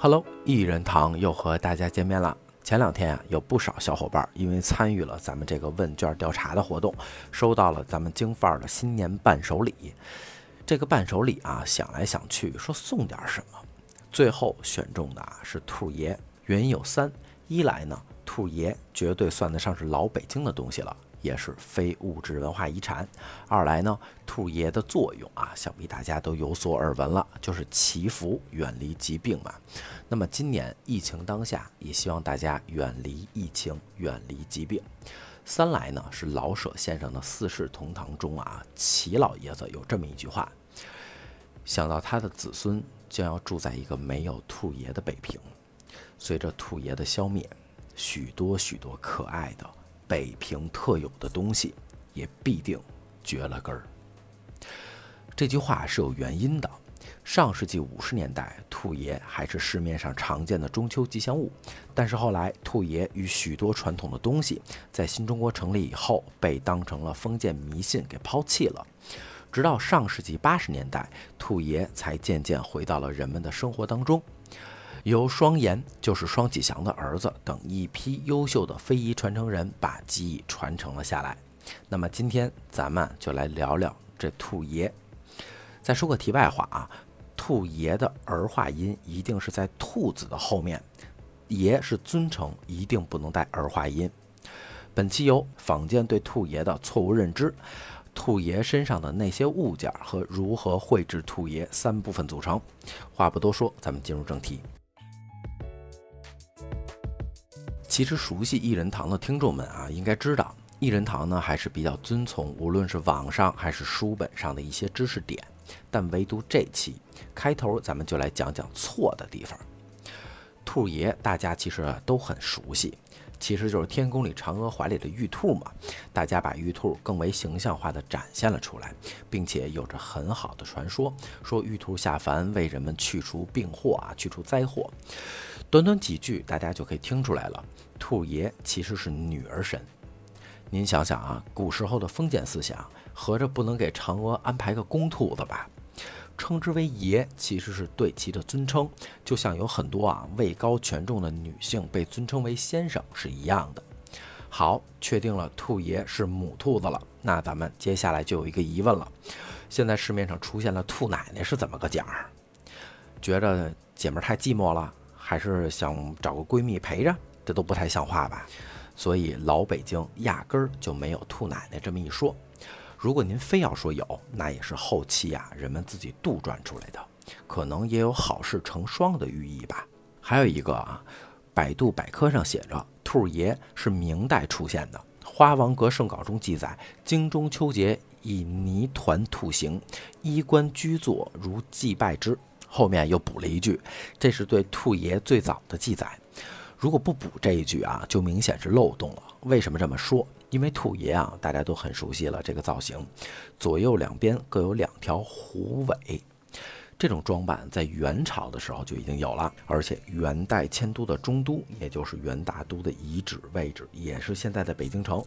Hello，一人堂又和大家见面了。前两天啊，有不少小伙伴因为参与了咱们这个问卷调查的活动，收到了咱们京范儿的新年伴手礼。这个伴手礼啊，想来想去说送点什么，最后选中的啊是兔爷。原因有三：一来呢，兔爷绝对算得上是老北京的东西了。也是非物质文化遗产。二来呢，兔爷的作用啊，想必大家都有所耳闻了，就是祈福，远离疾病嘛。那么今年疫情当下，也希望大家远离疫情，远离疾病。三来呢，是老舍先生的《四世同堂》中啊，齐老爷子有这么一句话：想到他的子孙将要住在一个没有兔爷的北平，随着兔爷的消灭，许多许多可爱的。北平特有的东西，也必定绝了根儿。这句话是有原因的。上世纪五十年代，兔爷还是市面上常见的中秋吉祥物，但是后来兔爷与许多传统的东西，在新中国成立以后，被当成了封建迷信给抛弃了。直到上世纪八十年代，兔爷才渐渐回到了人们的生活当中。由双岩，就是双启祥的儿子等一批优秀的非遗传承人把技艺传承了下来。那么今天咱们就来聊聊这兔爷。再说个题外话啊，兔爷的儿化音一定是在兔子的后面，爷是尊称，一定不能带儿化音。本期由坊间对兔爷的错误认知、兔爷身上的那些物件和如何绘制兔爷三部分组成。话不多说，咱们进入正题。其实熟悉一人堂的听众们啊，应该知道一人堂呢还是比较遵从无论是网上还是书本上的一些知识点，但唯独这期开头咱们就来讲讲错的地方。兔爷大家其实都很熟悉，其实就是天宫里嫦娥怀里的玉兔嘛。大家把玉兔更为形象化的展现了出来，并且有着很好的传说，说玉兔下凡为人们去除病祸啊，去除灾祸。短短几句，大家就可以听出来了。兔爷其实是女儿神，您想想啊，古时候的封建思想，合着不能给嫦娥安排个公兔子吧？称之为爷，其实是对其的尊称，就像有很多啊位高权重的女性被尊称为先生是一样的。好，确定了兔爷是母兔子了，那咱们接下来就有一个疑问了：现在市面上出现了兔奶奶是怎么个讲？觉着姐妹太寂寞了，还是想找个闺蜜陪着？这都不太像话吧，所以老北京压根儿就没有兔奶奶这么一说。如果您非要说有，那也是后期呀人们自己杜撰出来的，可能也有好事成双的寓意吧。还有一个啊，百度百科上写着，兔爷是明代出现的，《花王阁圣稿》中记载，京中秋节以泥团兔形，衣冠居坐如祭拜之。后面又补了一句，这是对兔爷最早的记载。如果不补这一句啊，就明显是漏洞了。为什么这么说？因为兔爷啊，大家都很熟悉了这个造型，左右两边各有两条虎尾。这种装扮在元朝的时候就已经有了，而且元代迁都的中都，也就是元大都的遗址位置，也是现在的北京城，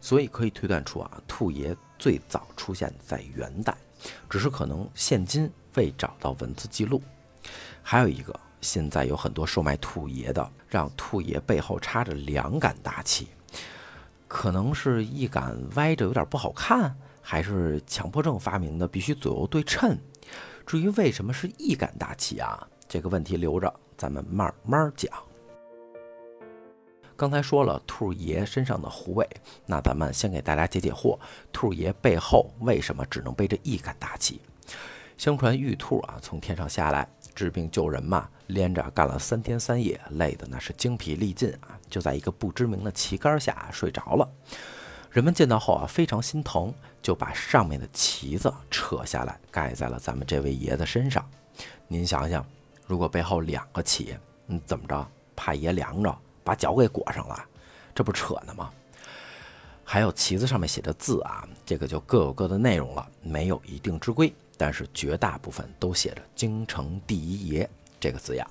所以可以推断出啊，兔爷最早出现在元代，只是可能现今未找到文字记录。还有一个。现在有很多售卖兔爷的，让兔爷背后插着两杆大旗，可能是一杆歪着有点不好看，还是强迫症发明的必须左右对称。至于为什么是一杆大旗啊，这个问题留着咱们慢慢讲。刚才说了兔爷身上的虎尾，那咱们先给大家解解惑：兔爷背后为什么只能背着一杆大旗？相传玉兔啊从天上下来治病救人嘛，连着干了三天三夜，累得那是精疲力尽啊，就在一个不知名的旗杆下睡着了。人们见到后啊非常心疼，就把上面的旗子扯下来盖在了咱们这位爷的身上。您想想，如果背后两个旗，嗯，怎么着？怕爷凉着，把脚给裹上了，这不扯呢吗？还有旗子上面写的字啊，这个就各有各的内容了，没有一定之规。但是绝大部分都写着“京城第一爷”这个字样。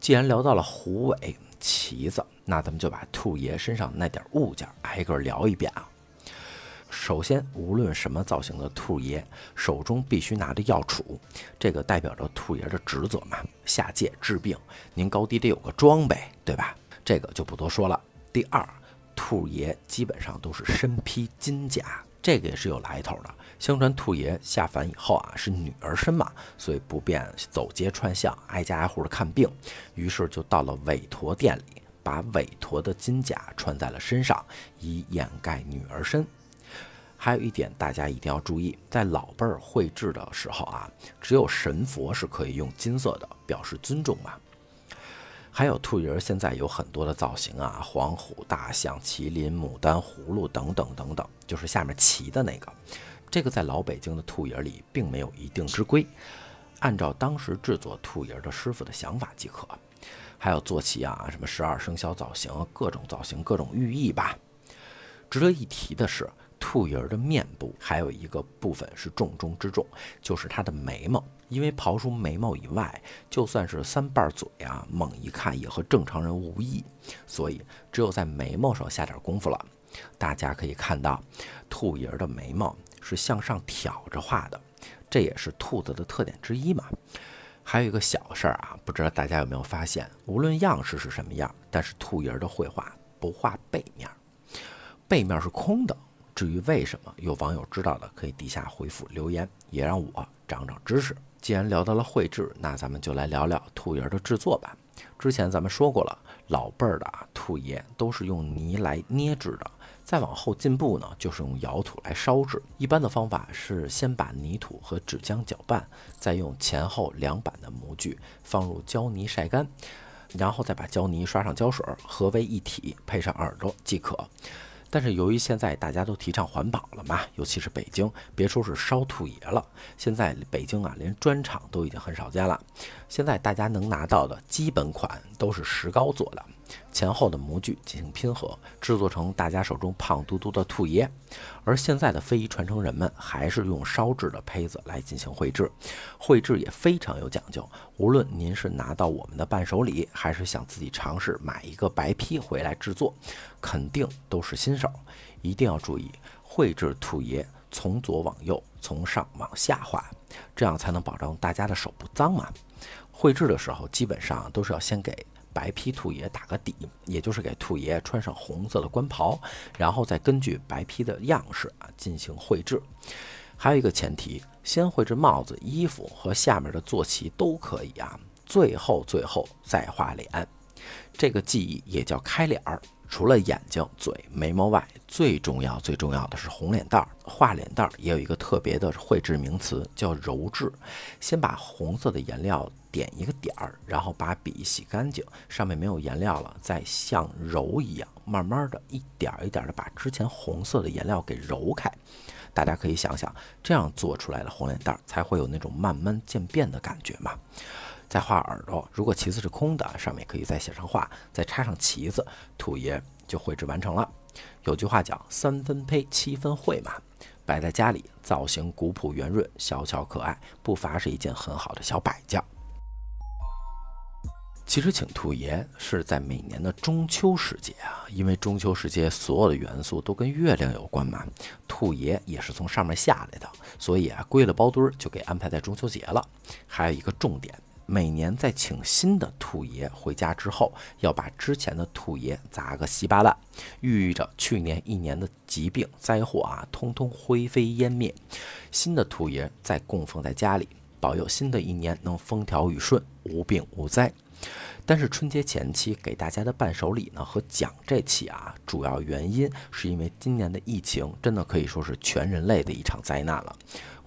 既然聊到了虎尾旗子，那咱们就把兔爷身上那点物件挨个聊一遍啊。首先，无论什么造型的兔爷，手中必须拿着药杵，这个代表着兔爷的职责嘛，下界治病。您高低得有个装备，对吧？这个就不多说了。第二，兔爷基本上都是身披金甲，这个也是有来头的。相传兔爷下凡以后啊，是女儿身嘛，所以不便走街串巷、挨家挨户的看病，于是就到了韦陀殿里，把韦陀的金甲穿在了身上，以掩盖女儿身。还有一点，大家一定要注意，在老辈儿绘制的时候啊，只有神佛是可以用金色的，表示尊重嘛。还有兔爷儿现在有很多的造型啊，黄虎、大象、麒麟、牡丹、葫芦等等等等，就是下面骑的那个。这个在老北京的兔爷儿里并没有一定之规，按照当时制作兔爷儿的师傅的想法即可。还有坐骑啊，什么十二生肖造型，各种造型，各种寓意吧。值得一提的是。兔爷儿的面部还有一个部分是重中之重，就是他的眉毛。因为刨除眉毛以外，就算是三瓣嘴啊，猛一看也和正常人无异。所以只有在眉毛上下点功夫了。大家可以看到，兔爷儿的眉毛是向上挑着画的，这也是兔子的特点之一嘛。还有一个小事儿啊，不知道大家有没有发现，无论样式是什么样，但是兔爷儿的绘画不画背面，背面是空的。至于为什么，有网友知道的可以底下回复留言，也让我长长知识。既然聊到了绘制，那咱们就来聊聊兔爷的制作吧。之前咱们说过了，老辈儿的啊兔爷都是用泥来捏制的，再往后进步呢，就是用窑土来烧制。一般的方法是先把泥土和纸浆搅拌，再用前后两板的模具放入胶泥晒干，然后再把胶泥刷上胶水，合为一体，配上耳朵即可。但是由于现在大家都提倡环保了嘛，尤其是北京，别说是烧兔爷了，现在北京啊，连砖厂都已经很少见了。现在大家能拿到的基本款都是石膏做的。前后的模具进行拼合，制作成大家手中胖嘟嘟的兔爷。而现在的非遗传承人们还是用烧制的胚子来进行绘制，绘制也非常有讲究。无论您是拿到我们的伴手礼，还是想自己尝试买一个白坯回来制作，肯定都是新手。一定要注意，绘制兔爷从左往右，从上往下画，这样才能保证大家的手不脏嘛。绘制的时候，基本上都是要先给。白坯兔爷打个底，也就是给兔爷穿上红色的官袍，然后再根据白坯的样式啊进行绘制。还有一个前提，先绘制帽子、衣服和下面的坐骑都可以啊，最后最后再画脸。这个技艺也叫开脸儿。除了眼睛、嘴、眉毛外，最重要、最重要的是红脸蛋儿。画脸蛋儿也有一个特别的绘制名词，叫揉制。先把红色的颜料点一个点儿，然后把笔洗干净，上面没有颜料了，再像揉一样，慢慢的一点一点的把之前红色的颜料给揉开。大家可以想想，这样做出来的红脸蛋儿才会有那种慢慢渐变的感觉嘛。再画耳朵，如果旗子是空的，上面可以再写上画，再插上旗子，兔爷就绘制完成了。有句话讲“三分胚，七分绘”嘛，摆在家里，造型古朴圆润，小巧可爱，不乏是一件很好的小摆件。其实请兔爷是在每年的中秋时节啊，因为中秋时节所有的元素都跟月亮有关嘛，兔爷也是从上面下来的，所以啊，归了包堆儿就给安排在中秋节了。还有一个重点。每年在请新的兔爷回家之后，要把之前的兔爷砸个稀巴烂，寓意着去年一年的疾病灾祸啊，通通灰飞烟灭。新的兔爷再供奉在家里，保佑新的一年能风调雨顺，无病无灾。但是春节前期给大家的伴手礼呢和奖这期啊，主要原因是因为今年的疫情真的可以说是全人类的一场灾难了。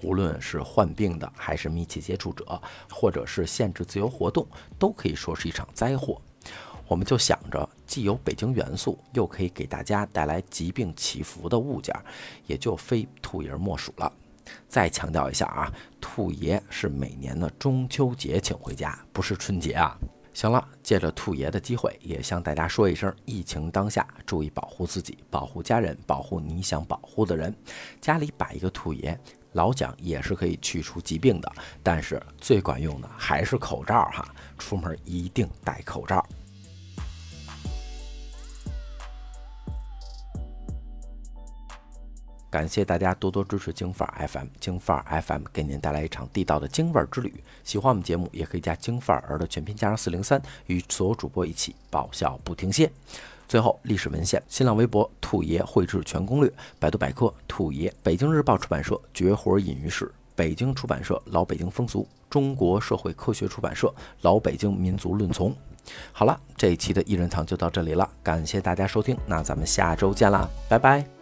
无论是患病的，还是密切接触者，或者是限制自由活动，都可以说是一场灾祸。我们就想着，既有北京元素，又可以给大家带来疾病祈福的物件，也就非兔爷儿莫属了。再强调一下啊，兔爷是每年的中秋节请回家，不是春节啊。行了，借着兔爷的机会，也向大家说一声：疫情当下，注意保护自己，保护家人，保护你想保护的人。家里摆一个兔爷。老蒋也是可以去除疾病的，但是最管用的还是口罩哈，出门一定戴口罩。感谢大家多多支持京范儿 FM，京范儿 FM 给您带来一场地道的京味儿之旅。喜欢我们节目，也可以加京范儿的全拼加上四零三，与所有主播一起爆笑不停歇。最后，历史文献：新浪微博兔爷绘制全攻略，百度百科兔爷，北京日报出版社绝活隐于史，北京出版社老北京风俗，中国社会科学出版社老北京民族论丛。好了，这一期的一人堂就到这里了，感谢大家收听，那咱们下周见啦，拜拜。